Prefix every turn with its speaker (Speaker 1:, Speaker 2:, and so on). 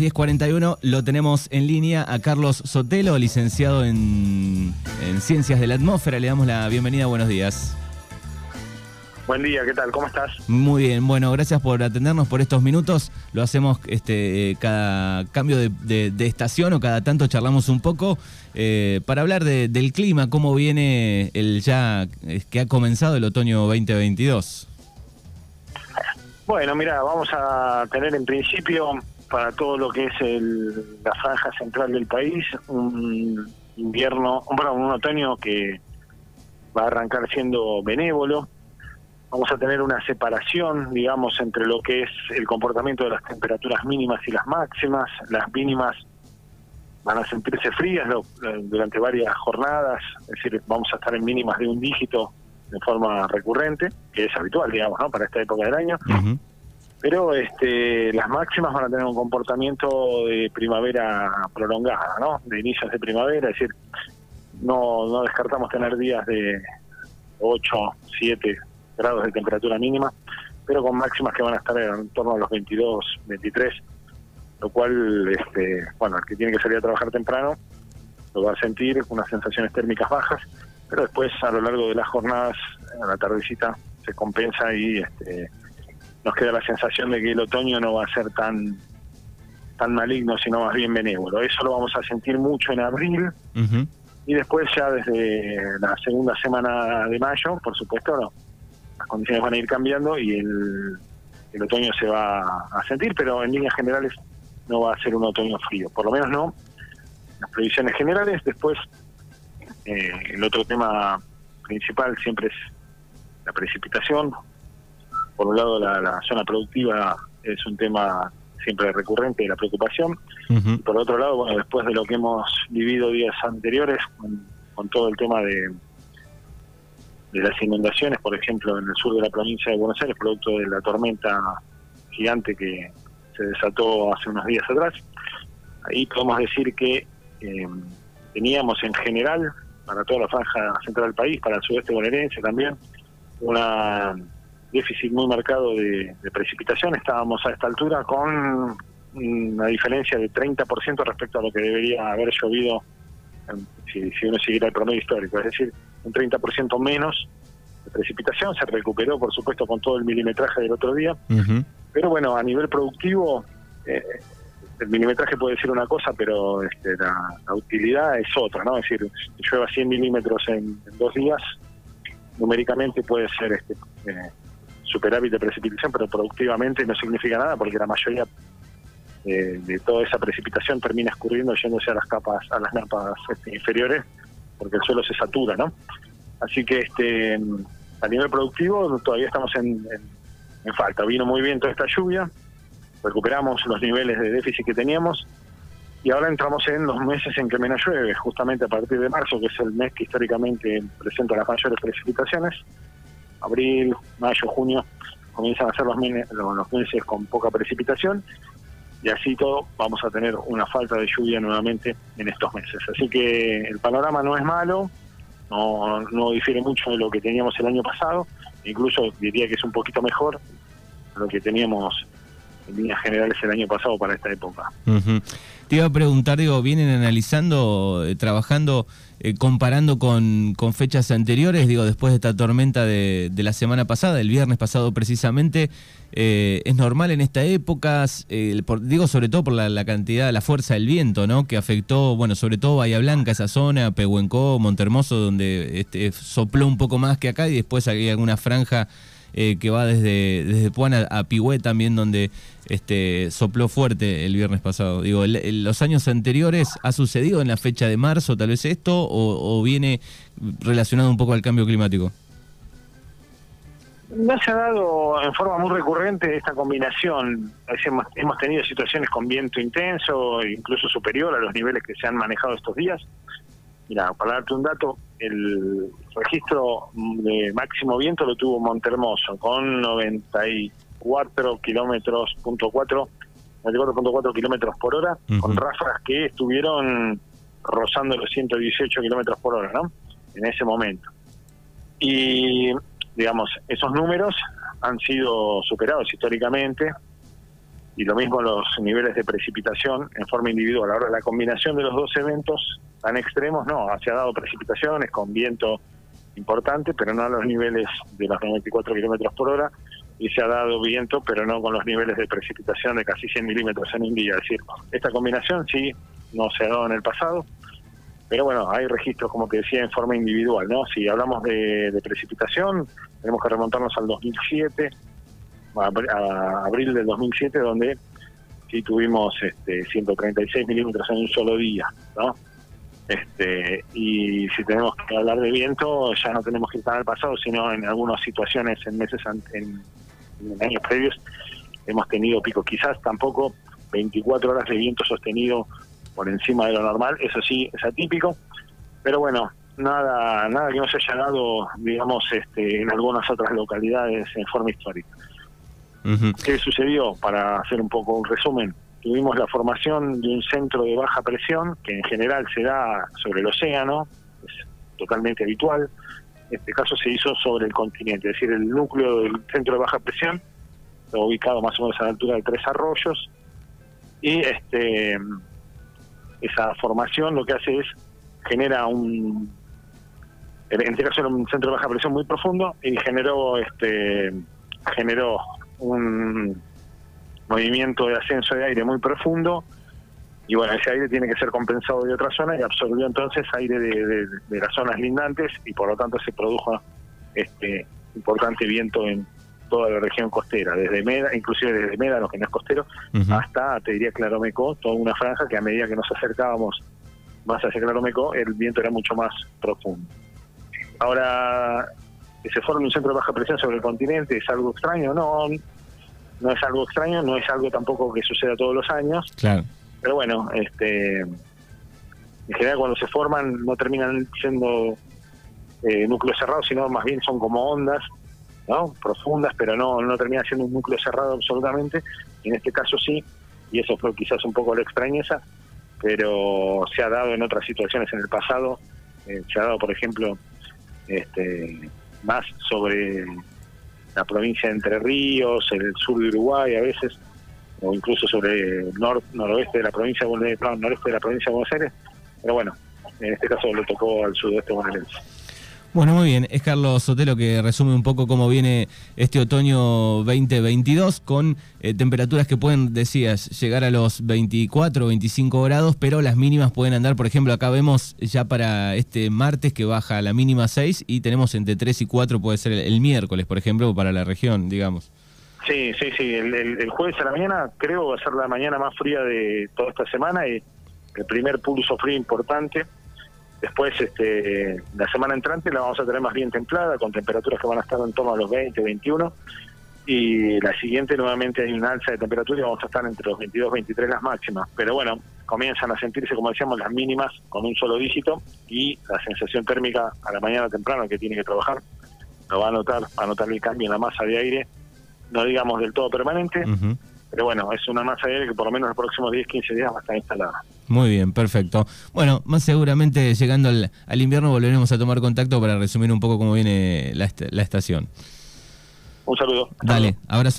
Speaker 1: 1041 lo tenemos en línea a Carlos Sotelo, licenciado en, en, Ciencias de la Atmósfera. Le damos la bienvenida, buenos días.
Speaker 2: Buen día, ¿qué tal? ¿Cómo estás?
Speaker 1: Muy bien, bueno, gracias por atendernos por estos minutos. Lo hacemos este, cada cambio de, estación o cada tanto charlamos un poco eh, para hablar del clima, cómo viene el ya que ha comenzado el otoño 2022.
Speaker 2: Bueno, mira, vamos a tener en principio para todo lo que es el, la franja central del país, un invierno, bueno, un otoño que va a arrancar siendo benévolo. Vamos a tener una separación, digamos, entre lo que es el comportamiento de las temperaturas mínimas y las máximas. Las mínimas van a sentirse frías durante varias jornadas, es decir, vamos a estar en mínimas de un dígito de forma recurrente, que es habitual, digamos, ¿no? para esta época del año pero este, las máximas van a tener un comportamiento de primavera prolongada, ¿no? De inicios de primavera, es decir, no, no descartamos tener días de 8, 7 grados de temperatura mínima, pero con máximas que van a estar en torno a los 22, 23, lo cual, este, bueno, el que tiene que salir a trabajar temprano lo va a sentir, unas sensaciones térmicas bajas, pero después a lo largo de las jornadas, a la tardecita, se compensa y este, nos queda la sensación de que el otoño no va a ser tan tan maligno, sino más bien benévolo. Eso lo vamos a sentir mucho en abril y después ya desde la segunda semana de mayo, por supuesto, no. las condiciones van a ir cambiando y el, el otoño se va a sentir, pero en líneas generales no va a ser un otoño frío, por lo menos no. Las previsiones generales, después eh, el otro tema principal siempre es la precipitación, por un lado la, zona productiva es un tema siempre recurrente de la preocupación. por otro lado, bueno, después de lo que hemos vivido días anteriores con, todo el tema de, de las inundaciones, por ejemplo, en el sur de la provincia de Buenos Aires, producto de la tormenta gigante que se desató hace unos días atrás, ahí podemos decir que eh, teníamos en general, para toda la franja central del país, para el sudeste bonaerense también, una déficit muy marcado de, precipitación. Estábamos a esta altura con una diferencia de 30% respecto a lo que debería haber llovido si, uno siguiera el promedio histórico, es decir, un 30% menos de precipitación. Se recuperó, por supuesto, con todo el milimetraje del otro día. Pero bueno, a nivel productivo, eh, el milimetraje puede ser una cosa, pero este, la, utilidad es otra, ¿no? Es decir, si llueva 100 milímetros en, dos días, numéricamente puede ser este, eh, superávit de precipitación, pero productivamente no significa nada porque la mayoría eh, de toda esa precipitación termina escurriendo yéndose a las capas, a las napas este, inferiores, porque el suelo se satura, ¿no? Así que este a nivel productivo todavía estamos en, falta. Vino muy bien toda esta lluvia, recuperamos los niveles de déficit que teníamos y ahora entramos en los meses en que menos llueve, justamente a partir de marzo, que es el mes que históricamente presenta las mayores precipitaciones abril, mayo, junio, comienzan a ser los, meses con poca precipitación y así todo vamos a tener una falta de lluvia nuevamente en estos meses. Así que el panorama no es malo, no, no difiere mucho de lo que teníamos el año pasado, incluso diría que es un poquito mejor lo que teníamos líneas generales el año pasado para esta época.
Speaker 1: Te iba a preguntar, digo, ¿vienen analizando, eh, trabajando, eh, comparando con, con, fechas anteriores? Digo, después de esta tormenta de, la semana pasada, el viernes pasado precisamente, eh, ¿es normal en esta época? digo, sobre todo por la, cantidad, la fuerza del viento, ¿no? Que afectó, bueno, sobre todo Bahía Blanca, esa zona, Pehuenco, Montermoso, donde este, sopló un poco más que acá y después hay alguna franja eh, que va desde, desde Puan a, a, también, donde este, sopló fuerte el viernes pasado. Digo, los años anteriores ha sucedido en la fecha de marzo tal vez esto o, viene relacionado un poco al cambio climático.
Speaker 2: No se ha dado en forma muy recurrente esta combinación. Hemos, hemos tenido situaciones con viento intenso, incluso superior a los niveles que se han manejado estos días. Mira, para darte un dato, el registro de máximo viento lo tuvo Montermoso con 94 kilómetros, punto 4, 94.4 kilómetros por hora, con ráfagas que estuvieron rozando los 118 kilómetros por hora, ¿no? En ese momento. Y, digamos, esos números han sido superados históricamente y lo mismo los niveles de precipitación en forma individual. Ahora, la combinación de los dos eventos tan extremos, no, se ha dado precipitaciones con viento importante, pero no a los niveles de los 94 kilómetros por hora, y se ha dado viento, pero no con los niveles de precipitación de casi 100 milímetros en un día. Es decir, esta combinación sí no se ha dado en el pasado, pero bueno, hay registros, como te decía, en forma individual, ¿no? Si hablamos de, precipitación, tenemos que remontarnos al 2007, a, abril del 2007, donde sí tuvimos este, 136 milímetros en un solo día, ¿no? Este, y si tenemos que hablar de viento, ya no tenemos que estar al pasado, sino en algunas situaciones, en meses, en, en años previos, hemos tenido pico. Quizás tampoco 24 horas de viento sostenido por encima de lo normal, eso sí es atípico, pero bueno, nada nada que no se haya dado, digamos, este, en algunas otras localidades en forma histórica. ¿Qué sucedió? Para hacer un poco un resumen, tuvimos la formación de un centro de baja presión, que en general se da sobre el océano, es totalmente habitual. En este caso se hizo sobre el continente, es decir, el núcleo del centro de baja presión, ubicado más o menos a la altura de tres arroyos, y este esa formación lo que hace es genera un en este caso era un centro de baja presión muy profundo y generó este generó un movimiento de ascenso de aire muy profundo y bueno, ese aire tiene que ser compensado de otra zona y absorbió entonces aire de, las zonas lindantes y por lo tanto se produjo este importante viento en toda la región costera, desde Meda, inclusive desde Meda, lo que no es costero, hasta, te diría, Claromeco, toda una franja que a medida que nos acercábamos más hacia Claromeco, el viento era mucho más profundo. Ahora, que se forme un centro de baja presión sobre el continente, ¿es algo extraño? No, no es algo extraño, no es algo tampoco que suceda todos los años.
Speaker 1: Claro.
Speaker 2: Pero bueno, este en general cuando se forman no terminan siendo eh, núcleos cerrados, sino más bien son como ondas, ¿no? Profundas, pero no, no termina siendo un núcleo cerrado absolutamente. En este caso sí, y eso fue quizás un poco la extrañeza, pero se ha dado en otras situaciones en el pasado. Eh, se ha dado, por ejemplo, este, más sobre la provincia de Entre Ríos, el sur de Uruguay a veces, o incluso sobre el nor noroeste de la provincia de noreste de la provincia de Buenos Aires, pero bueno, en este caso le tocó al sudoeste bonaerense.
Speaker 1: Bueno, muy bien. Es Carlos Sotelo que resume un poco cómo viene este otoño 2022 con eh, temperaturas que pueden, decías, llegar a los 24, 25 grados, pero las mínimas pueden andar, por ejemplo, acá vemos ya para este martes que baja la mínima 6 y tenemos entre 3 y 4, puede ser el, miércoles, por ejemplo, para la región, digamos.
Speaker 2: Sí, sí, sí. El, el, jueves a la mañana creo va a ser la mañana más fría de toda esta semana y el primer pulso frío importante Después, este, la semana entrante la vamos a tener más bien templada, con temperaturas que van a estar en torno a los 20, 21. Y la siguiente nuevamente hay una alza de temperatura y vamos a estar entre los 22, 23 las máximas. Pero bueno, comienzan a sentirse, como decíamos, las mínimas con un solo dígito y la sensación térmica a la mañana temprano que tiene que trabajar lo va a notar, va a notar el cambio en la masa de aire, no digamos del todo permanente, pero bueno, es una masa de aire que por lo menos los próximos 10, 15 días va a estar instalada.
Speaker 1: Muy bien, perfecto. Bueno, más seguramente llegando al, invierno volveremos a tomar contacto para resumir un poco cómo viene la, la estación.
Speaker 2: Un saludo.
Speaker 1: Dale, abrazo.